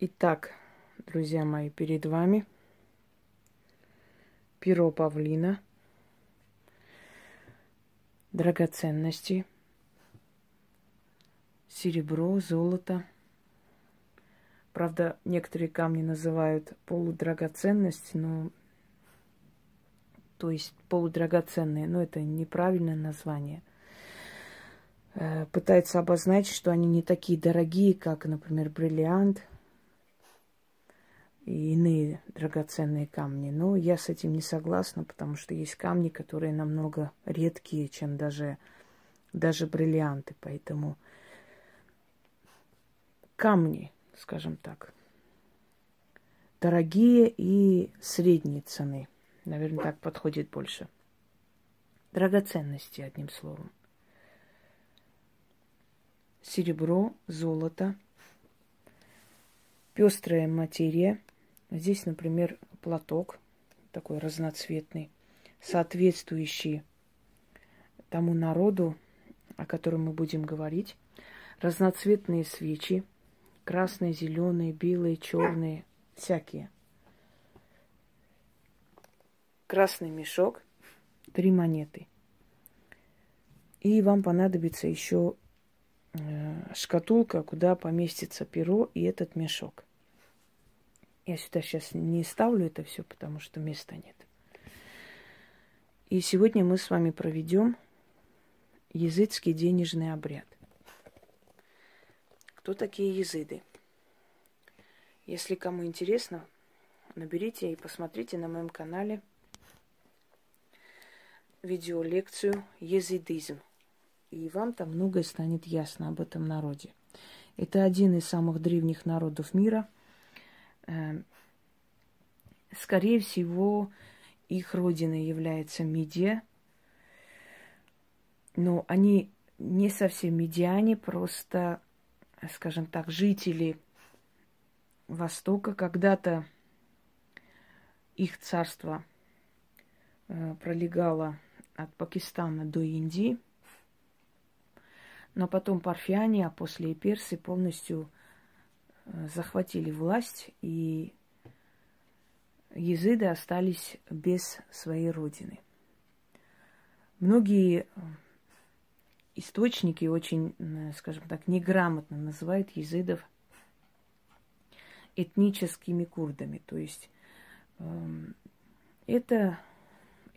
Итак, друзья мои, перед вами перо павлина, драгоценности, серебро, золото. Правда, некоторые камни называют полудрагоценность, но то есть полудрагоценные, но это неправильное название. Э, пытается обозначить, что они не такие дорогие, как, например, бриллиант – и иные драгоценные камни. Но я с этим не согласна, потому что есть камни, которые намного редкие, чем даже, даже бриллианты. Поэтому камни, скажем так, дорогие и средней цены. Наверное, так подходит больше. Драгоценности, одним словом. Серебро, золото, пестрая материя – Здесь, например, платок такой разноцветный, соответствующий тому народу, о котором мы будем говорить. Разноцветные свечи, красные, зеленые, белые, черные, всякие. Красный мешок, три монеты. И вам понадобится еще э, шкатулка, куда поместится перо и этот мешок. Я сюда сейчас не ставлю это все, потому что места нет. И сегодня мы с вами проведем языцкий денежный обряд. Кто такие языды? Если кому интересно, наберите и посмотрите на моем канале видеолекцию «Езидизм». И вам там многое станет ясно об этом народе. Это один из самых древних народов мира – скорее всего, их родиной является Мидия. Но они не совсем медиане, просто, скажем так, жители Востока. Когда-то их царство э, пролегало от Пакистана до Индии. Но потом парфяне, а после и персы полностью захватили власть, и езыды остались без своей родины. Многие э, источники очень, скажем так, неграмотно называют езыдов этническими курдами. То есть э, это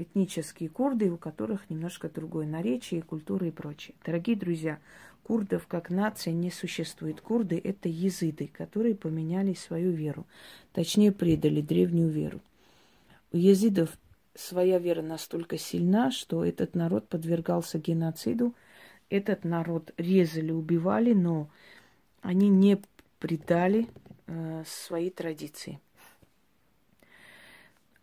этнические курды, у которых немножко другое наречие, культура и прочее. Дорогие друзья, Курдов как нация не существует. Курды – это езыды, которые поменяли свою веру. Точнее, предали древнюю веру. У езидов своя вера настолько сильна, что этот народ подвергался геноциду. Этот народ резали, убивали, но они не предали э, свои традиции.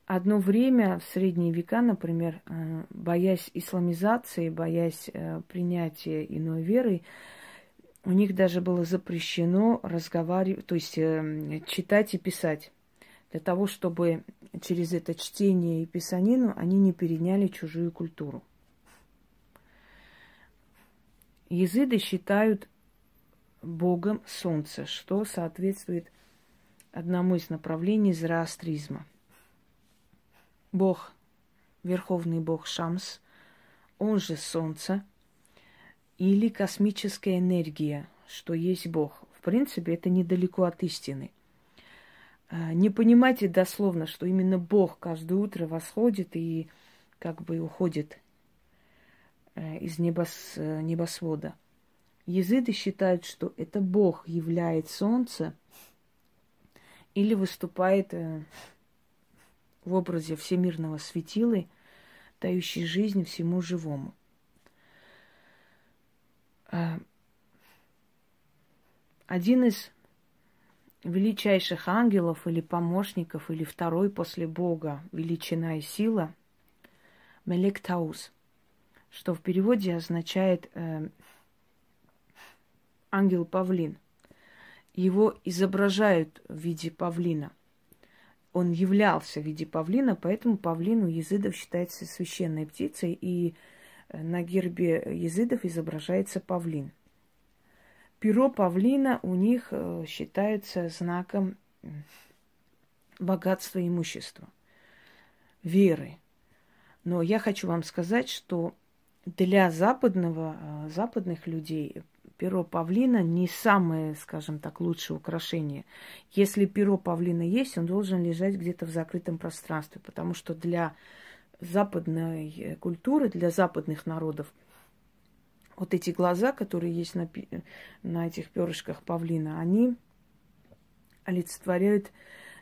Одно время, в средние века, например, э, боясь исламизации, боясь э, принятия иной веры, у них даже было запрещено разговаривать, то есть э, читать и писать, для того, чтобы через это чтение и писанину они не переняли чужую культуру. Языды считают Богом Солнце, что соответствует одному из направлений зороастризма – Бог, Верховный Бог Шамс, он же Солнце, или космическая энергия, что есть Бог. В принципе, это недалеко от истины. А, не понимайте дословно, что именно Бог каждое утро восходит и как бы уходит э, из небос, э, небосвода. Езыды считают, что это Бог являет Солнце или выступает э, в образе всемирного светилы, дающей жизнь всему живому. А, один из величайших ангелов или помощников, или второй после Бога, величина и сила, Мелектаус, что в переводе означает э, ангел-павлин. Его изображают в виде павлина он являлся в виде павлина, поэтому павлин у езидов считается священной птицей, и э, на гербе езидов изображается павлин. перо павлина у них э, считается знаком богатства и имущества, веры. Но я хочу вам сказать, что для западного, э, западных людей перо павлина не самое, скажем так, лучшее украшение. Если перо павлина есть, он должен лежать где-то в закрытом пространстве, потому что для западной э, культуры, для западных народов, вот эти глаза, которые есть на, на этих перышках павлина, они олицетворяют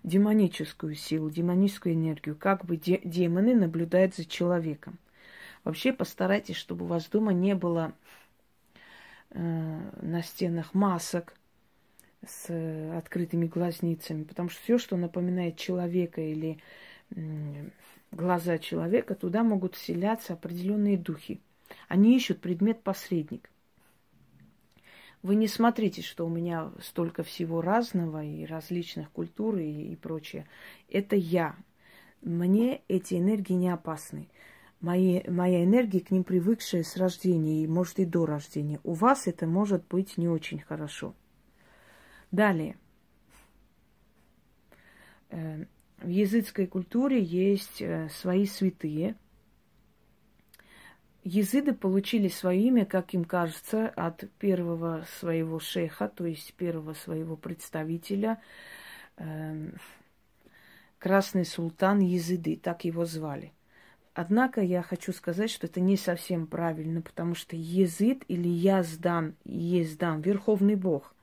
демоническую силу, демоническую энергию, как бы де- демоны наблюдают за человеком. Вообще постарайтесь, чтобы у вас дома не было на стенах масок с э, открытыми глазницами, потому что все, что напоминает человека или э, глаза человека, туда могут вселяться определенные духи. Они ищут предмет-посредник. Вы не смотрите, что у меня столько всего разного и различных культур и, и прочее. Это я. Мне эти энергии не опасны. Мои, моя энергия к ним привыкшая с рождения, и может и до рождения. У вас это может быть не очень хорошо. Далее. Э, в языческой культуре есть э, свои святые – Езиды получили свое имя, как им кажется, от первого своего шейха, то есть первого своего представителя, э, Красный Султан Езиды, так его звали. Однако я хочу сказать, что это не совсем правильно, потому что Езид или Яздан, Ездан, Верховный Бог.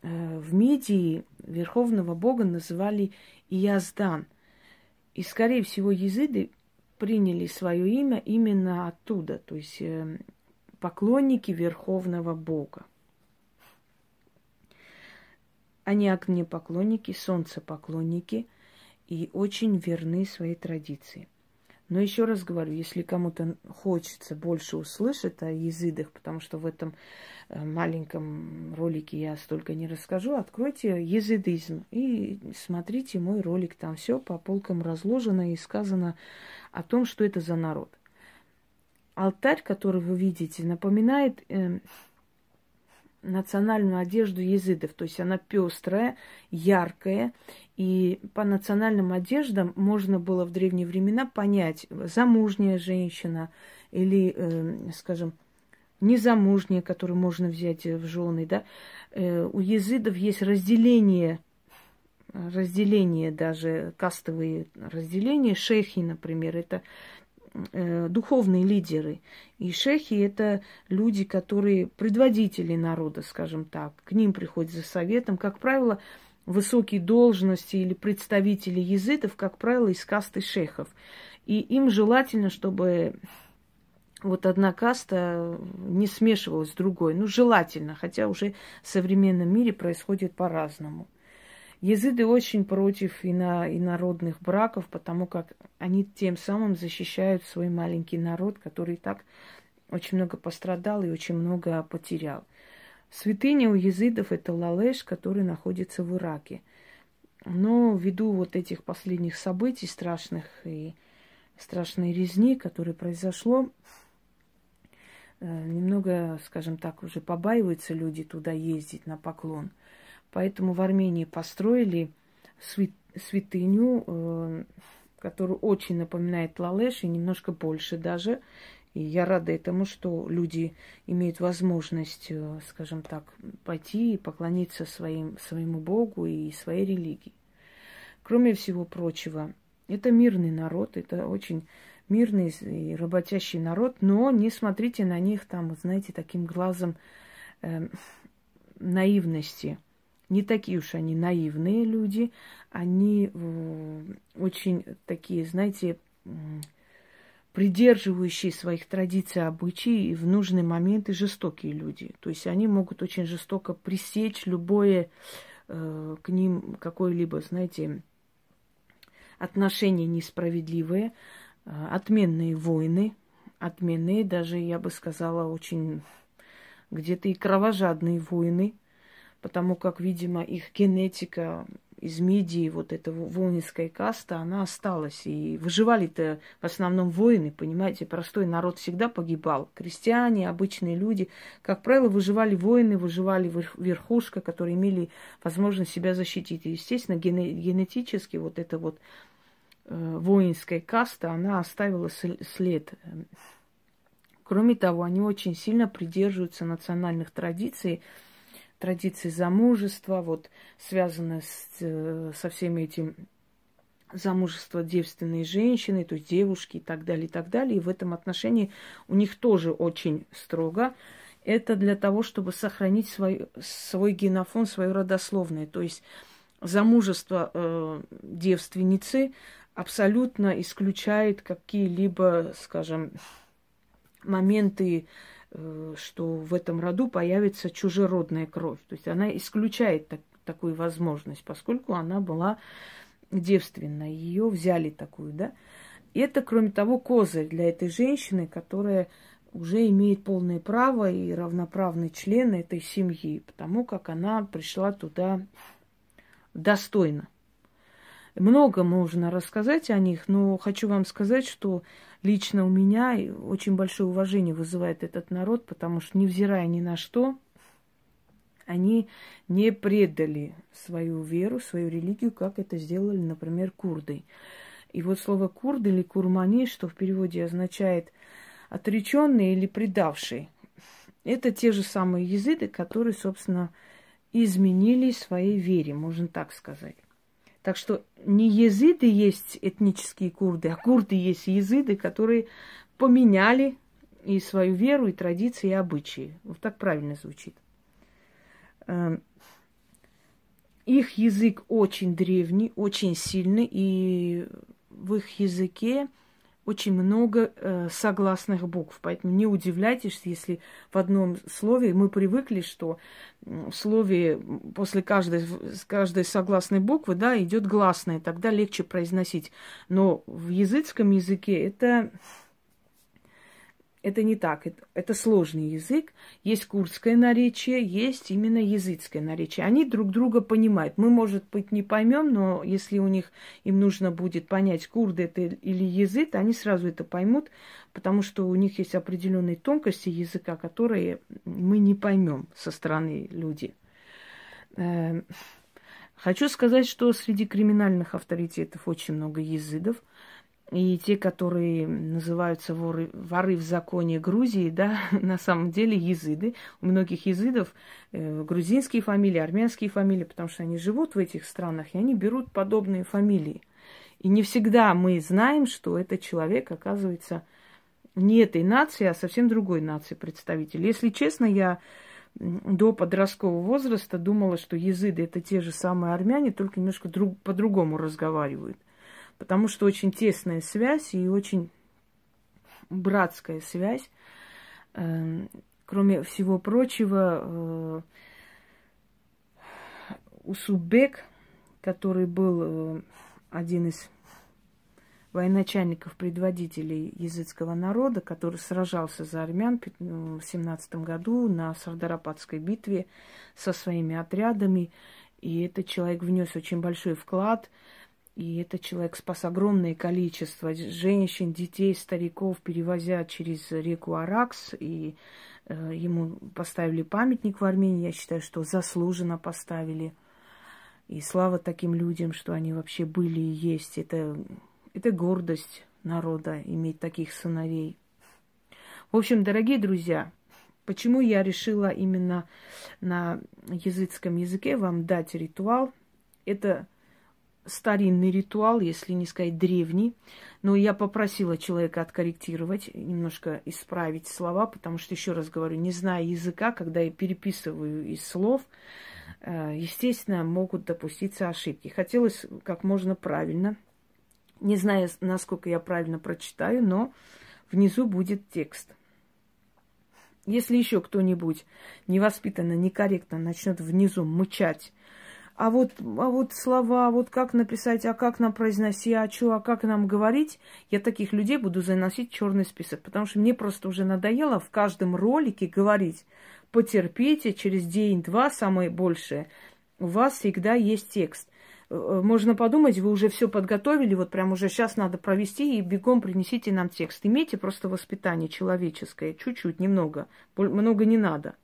Э, в Медии Верховного Бога называли Яздан. И, скорее всего, езиды приняли свое имя именно оттуда, то есть э, поклонники Верховного Бога. Они огнепоклонники, солнцепоклонники и очень верны своей традиции – но еще раз говорю, если кому-то хочется больше услышать о езидах, потому что в этом э, маленьком ролике я столько не расскажу, откройте езидизм и смотрите мой ролик. Там все по полкам разложено и сказано о том, что это за народ. Алтарь, который вы видите, напоминает э, национальную одежду езидов. То есть она пестрая, яркая. И по национальным одеждам можно было в древние времена понять, замужняя женщина или, э, скажем, незамужняя, которую можно взять в жены. Да? Э, у езидов есть разделение разделение даже, кастовые разделения. Шейхи, например, это э, духовные лидеры. И шехи это люди, которые предводители народа, скажем так. К ним приходят за советом. Как правило, высокие должности или представители язытов, как правило, из касты шейхов. И им желательно, чтобы вот одна каста не смешивалась с другой. Ну, желательно, хотя уже в современном мире происходит по-разному. Езыды очень против ино, инородных браков, потому как они тем самым защищают свой маленький народ, который так очень много пострадал и очень много потерял. Святыня у езидов это Лалеш, который находится в Ираке. Но ввиду вот этих последних событий страшных и страшной резни, которая произошло, э, немного, скажем так, уже побаиваются люди туда ездить на поклон. Поэтому в Армении построили святыню, э, которую очень напоминает Лалеш, и немножко больше даже. И я рада этому, что люди имеют возможность, э, скажем так, пойти и поклониться своим, своему Богу и своей религии. Кроме всего прочего, это мирный народ, это очень мирный и работящий народ, но не смотрите на них там, знаете, таким глазом э, наивности – не такие уж они наивные люди, они э, очень такие, знаете, придерживающие своих традиций, обычаи и в нужный момент и жестокие люди. То есть они могут очень жестоко пресечь любое э, к ним какое-либо, знаете, отношение несправедливое, э, отменные войны, отменные, даже, я бы сказала, очень где-то и кровожадные войны – потому как, видимо, их генетика из Мидии, вот эта воинская каста, она осталась. И выживали-то в основном воины, понимаете, простой народ всегда погибал. Крестьяне, обычные люди. Как правило, выживали воины, выживали верхушка, которые имели возможность себя защитить. И, естественно, генетически вот эта вот э, воинская каста, она оставила след. Кроме того, они очень сильно придерживаются национальных традиций, традиции замужества, вот связано с, э, со всеми этим замужество девственной женщины, то есть девушки и так далее, и так далее. И в этом отношении у них тоже очень строго. Это для того, чтобы сохранить свой, свой генофон, свое родословное. То есть замужество э, девственницы абсолютно исключает какие-либо, скажем, моменты что в этом роду появится чужеродная кровь. То есть она исключает так, такую возможность, поскольку она была девственная. Ее взяли такую, да. И это, кроме того, козырь для этой женщины, которая уже имеет полное право и равноправный член этой семьи, потому как она пришла туда достойно. Много можно рассказать о них, но хочу вам сказать, что лично у меня очень большое уважение вызывает этот народ, потому что, невзирая ни на что, они не предали свою веру, свою религию, как это сделали, например, курды. И вот слово курды или курмани, что в переводе означает отреченный или предавший, это те же самые языды, которые, собственно, изменили своей вере, можно так сказать. Так что не езиды есть этнические курды, а курды есть езиды, которые поменяли и свою веру, и традиции, и обычаи. Вот так правильно звучит. Эм, их язык очень древний, очень сильный, и в их языке очень много э, согласных букв. Поэтому не удивляйтесь, если в одном слове мы привыкли, что в слове после каждой, каждой согласной буквы да, идет гласное, тогда легче произносить. Но в языцком языке это это не так, это, это сложный язык. Есть курдское наречие, есть именно языцкое наречие. Они друг друга понимают. Мы, может быть, не поймем, но если у них им нужно будет понять, курды это или язык, они сразу это поймут, потому что у них есть определенные тонкости языка, которые мы не поймем со стороны людей. Эм, хочу сказать, что среди криминальных авторитетов очень много языдов – и те, которые называются воры, воры в законе Грузии, да, на самом деле языды. У многих языдов э, грузинские фамилии, армянские фамилии, потому что они живут в этих странах, и они берут подобные фамилии. И не всегда мы знаем, что этот человек оказывается не этой нации, а совсем другой нации представитель. Если честно, я до подросткового возраста думала, что языды это те же самые армяне, только немножко друг, по-другому разговаривают потому что очень тесная связь и очень братская связь. Эм, кроме всего прочего, э, Усубек, который был э, один из военачальников, предводителей языцкого народа, который сражался за армян в 17 году на Сардарападской битве со своими отрядами. И этот человек внес очень большой вклад – и этот человек спас огромное количество женщин, детей, стариков, перевозя через реку Аракс. И э, ему поставили памятник в Армении. Я считаю, что заслуженно поставили. И слава таким людям, что они вообще были и есть. Это, это гордость народа иметь таких сыновей. В общем, дорогие друзья, почему я решила именно на языцком языке вам дать ритуал? Это старинный ритуал, если не сказать древний. Но я попросила человека откорректировать, немножко исправить слова, потому что, еще раз говорю, не зная языка, когда я переписываю из слов, э, естественно, могут допуститься ошибки. Хотелось как можно правильно. Не знаю, насколько я правильно прочитаю, но внизу будет текст. Если еще кто-нибудь невоспитанно, некорректно начнет внизу мычать а вот, а вот слова, вот как написать, а как нам произносить, а что, а как нам говорить, я таких людей буду заносить в черный список, потому что мне просто уже надоело в каждом ролике говорить, потерпите, через день-два, самое большее, у вас всегда есть текст. э, можно подумать, вы уже все подготовили, вот прям уже сейчас надо провести и бегом принесите нам текст. Имейте просто воспитание человеческое, чуть-чуть, немного, много не надо.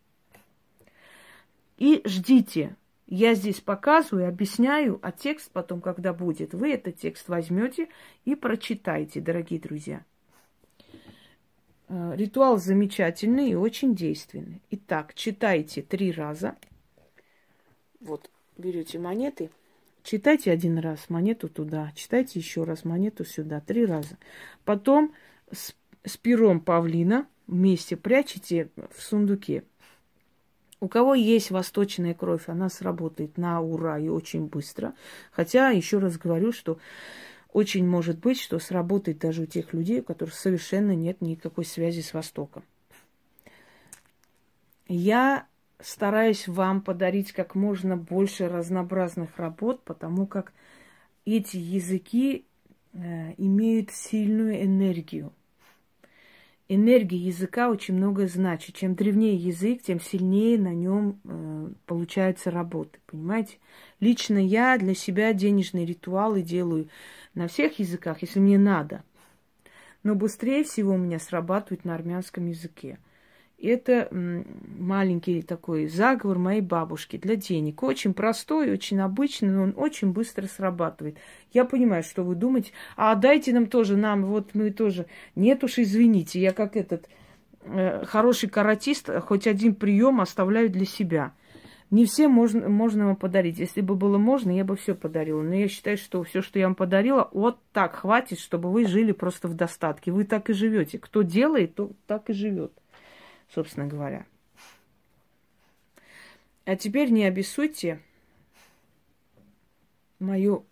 И ждите. Я здесь показываю, объясняю, а текст потом, когда будет, вы этот текст возьмете и прочитайте, дорогие друзья. Э, ритуал замечательный и очень действенный. Итак, читайте три раза. Вот, берете монеты, читайте один раз монету туда, читайте еще раз монету сюда, три раза. Потом с, с пером павлина вместе прячете в сундуке. У кого есть восточная кровь, она сработает на ура и очень быстро. Хотя, еще раз говорю, что очень может быть, что сработает даже у тех людей, у которых совершенно нет никакой связи с Востоком. Я стараюсь вам подарить как можно больше разнообразных работ, потому как эти языки э, имеют сильную энергию. Энергия языка очень много значит. Чем древнее язык, тем сильнее на нем э, получается работа. Понимаете? Лично я для себя денежные ритуалы делаю на всех языках, если мне надо. Но быстрее всего у меня срабатывает на армянском языке. Это маленький такой заговор моей бабушки для денег. Очень простой, очень обычный, но он очень быстро срабатывает. Я понимаю, что вы думаете, а дайте нам тоже, нам, вот мы тоже. Нет уж, извините, я как этот э, хороший каратист, хоть один прием оставляю для себя – не все можно, можно вам подарить. Если бы было можно, я бы все подарила. Но я считаю, что все, что я вам подарила, вот так хватит, чтобы вы жили просто в достатке. Вы так и живете. Кто делает, то так и живет, собственно говоря. А теперь не обессудьте мое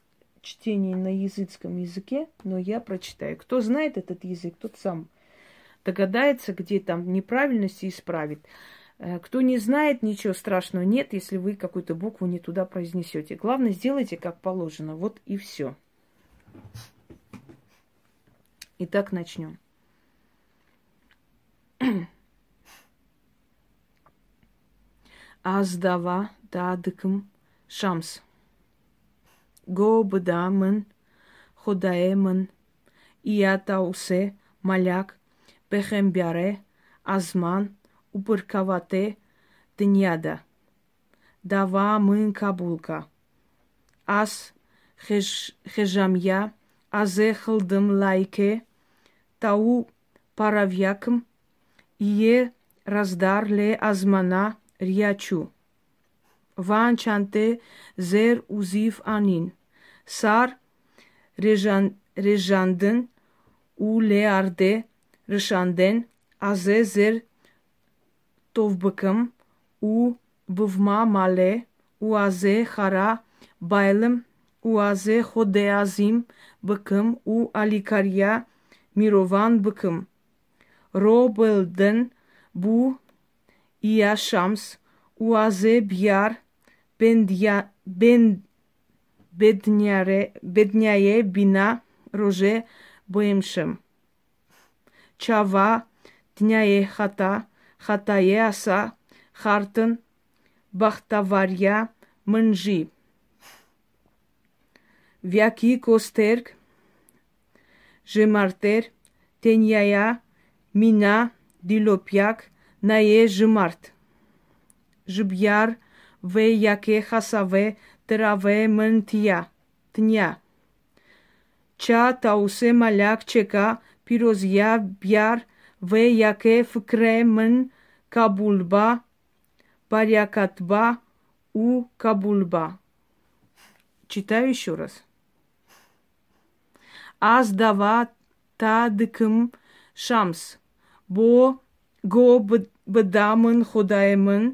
чтение на языцком языке, но я прочитаю. Кто знает этот язык, тот сам догадается, где там неправильности исправит. Э, кто не знает, ничего страшного нет, если вы какую-то букву не туда произнесете. Главное, сделайте как положено. Вот и все. Итак, начнем. Аздава дадыкм шамс. Го бдамын ходаэмын иатаусе маляк бехембяре азман упыркавате дняда. Дава мынка булка. Ас хежамья, азе хылдым лайке, тау паравьякм, ие раздар ле азмана Riaciu. Va înceante zer uziv anin. Sar rejan, rejandın u le learde rışanden aze zer tovbıkım u bıvma male u aze hara baylım u aze hodeazim bıkım u alikarya mirovan bıkım. Robildin bu Իաշամս, Ուազե Բյար, Բենդյա Բեն Բեդնյարե Բեդնյայե Բինա Ռոժե Բոեմշեմ Չավա Դնյայե Խատա Խատայե Ասա Խարտն Բախտավարյա Մնժի Վյակի Կոստերկ Ժեմարտեր Տենյայա Մինա Դիլոպյակ наежи март. Жибьяр в яке хасаве траве мэнтья тня. Ча таусе маляк чека пирозья бьяр в яке фкре мэн кабульба парякатба у кабульба. Читаю еще раз. Аз дава тадыкым шамс. Бо гобд բդամն խոդայմն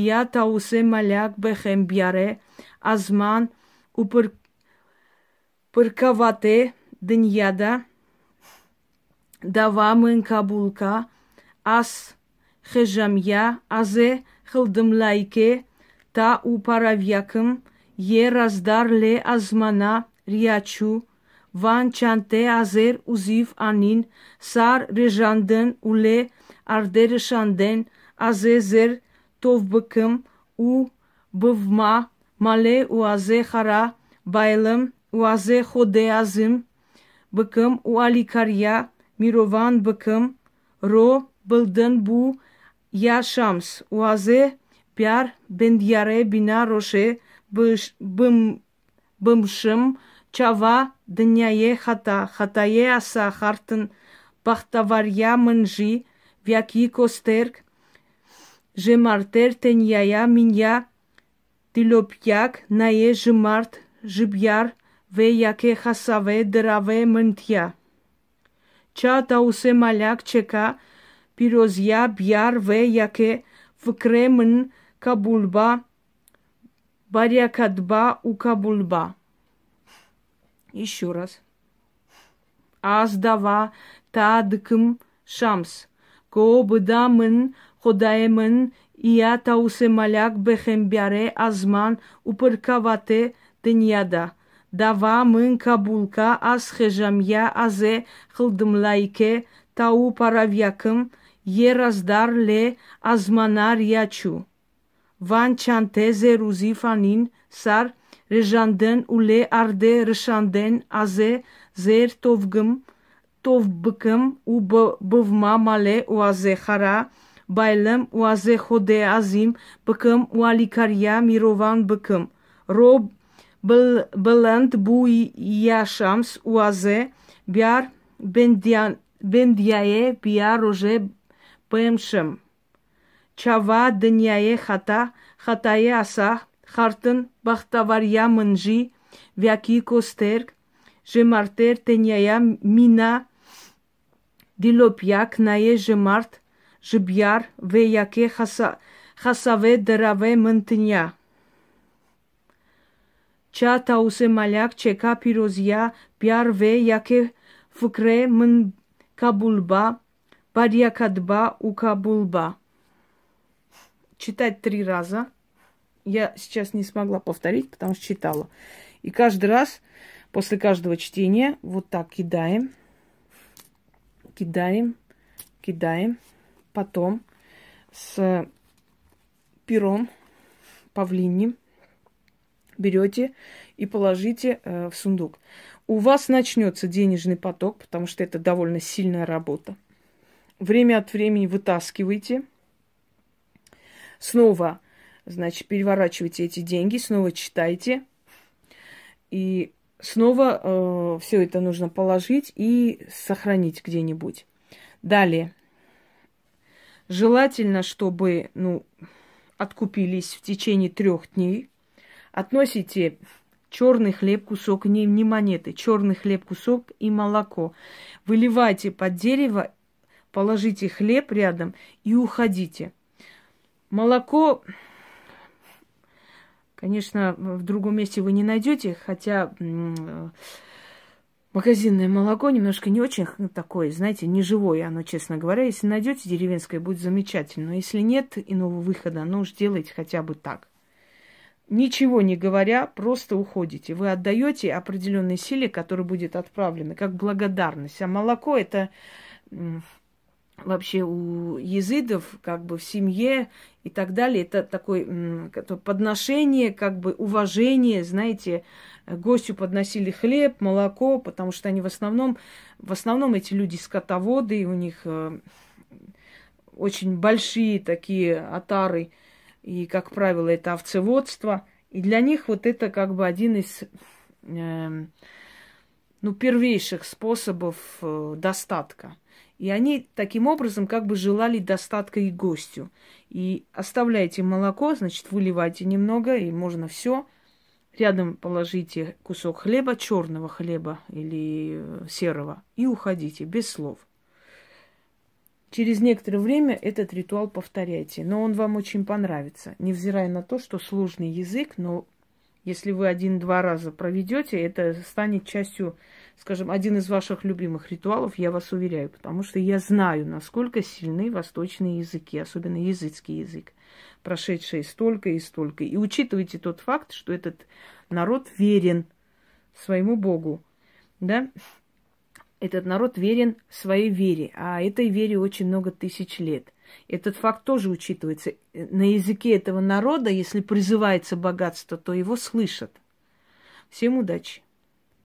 իա տաուսե մալյակ բխեմբյարե ազման ու պր պրկավատե դնյադա դավամն կաբուլկա աս խեժամյա ազե խլդմլայկե տա ու պարավյակմ երազդար լե ազմանա ռիաչու վան չանտե ազեր ուզիվ անին սար ռեժանդն ու լե ардерешанден, азе зер товбыкым, у бывма, мале у азе хара, байлым, уазе ходе азым, быкым, уаликарья, мирован быкым, ро былдын бу я шамс, уазе пяр бендяре бина роше, бым, бымшым, чава дняе хата, хатае аса хартын, бахтаварья мынжи, вяки костерк, жемартер теньяя минья, тилопьяк, нае жемарт, жибяр, ве яке хасаве драве мынтья. Ча таусе маляк чека, пирозья бьяр ве яке вкремн кабульба, барякадба у кабульба. Еще раз. Аздава тадкм шамс. կոբդամն խոդայմն իատա ուսեմալյակ բեխեմբյարե ազման ուպրկավատե դնյադա դավա մն կաբուլկա ասխեժամյա ազե խլդմլայքե տաու պարավյակմ երազդար լե ազմանար յաչու վան չանտե զերուզի ֆանին սար ռեժանդեն ու լե արդե ռշանդեն ազե զեր տովգմ տով բկմ ու բվմա մալե ու ազե խարա բայլեմ ու ազե խոդե ազիմ բկմ ու ալիկարյա միրովան բկմ ռոբ բլենդ բու յաշամս ու ազե բյար բենդյան բենդյայե բյար ռոժե բեմշմ չավա դնյայե խատա խատայե ասա խարտն բախտավարյա մնջի վյակի կոստերկ ժեմարտեր տենյայա մինա дилопьяк нае жемарт жбяр ве яке хасаве драве мынтыня. Ча таусе маляк чека пирозия пиарве яке фукре мын кабулба, барьякадба кабулба. Читать три раза. Я сейчас не смогла повторить, потому что читала. И каждый раз, после каждого чтения, вот так кидаем, кидаем, кидаем. Потом с пером павлиним берете и положите э, в сундук. У вас начнется денежный поток, потому что это довольно сильная работа. Время от времени вытаскивайте. Снова, значит, переворачивайте эти деньги, снова читайте. И снова э, все это нужно положить и сохранить где-нибудь. Далее. Желательно, чтобы, ну, откупились в течение трех дней относите черный хлеб, кусок, не, не монеты, черный хлеб, кусок и молоко. Выливайте под дерево, положите хлеб рядом и уходите. Молоко, конечно, в другом месте вы не найдете, хотя магазинное молоко немножко не очень такое, знаете, не живое оно, честно говоря. Если найдете деревенское, будет замечательно. Но если нет иного выхода, ну уж делайте хотя бы так ничего не говоря, просто уходите. Вы отдаете определенной силе, которая будет отправлена, как благодарность. А молоко это вообще у езидов, как бы в семье и так далее, это такое подношение, как бы уважение, знаете, гостю подносили хлеб, молоко, потому что они в основном, в основном эти люди скотоводы, у них э, очень большие такие отары, и, как правило, это овцеводство. И для них вот это как бы один из э, ну, первейших способов э, достатка. И они таким образом как бы желали достатка и гостю. И оставляйте молоко, значит, выливайте немного, и можно все. Рядом положите кусок хлеба, черного хлеба или э, серого, и уходите без слов. Через некоторое время этот ритуал повторяйте, но он вам очень понравится, невзирая на то, что сложный язык, но если вы один-два раза проведете, это станет частью, скажем, один из ваших любимых ритуалов, я вас уверяю, потому что я знаю, насколько сильны восточные языки, особенно языцкий язык, прошедшие столько и столько. И учитывайте тот факт, что этот народ верен своему Богу, да, этот народ верен своей вере, а этой вере очень много тысяч лет. Этот факт тоже учитывается. На языке этого народа, если призывается богатство, то его слышат. Всем удачи!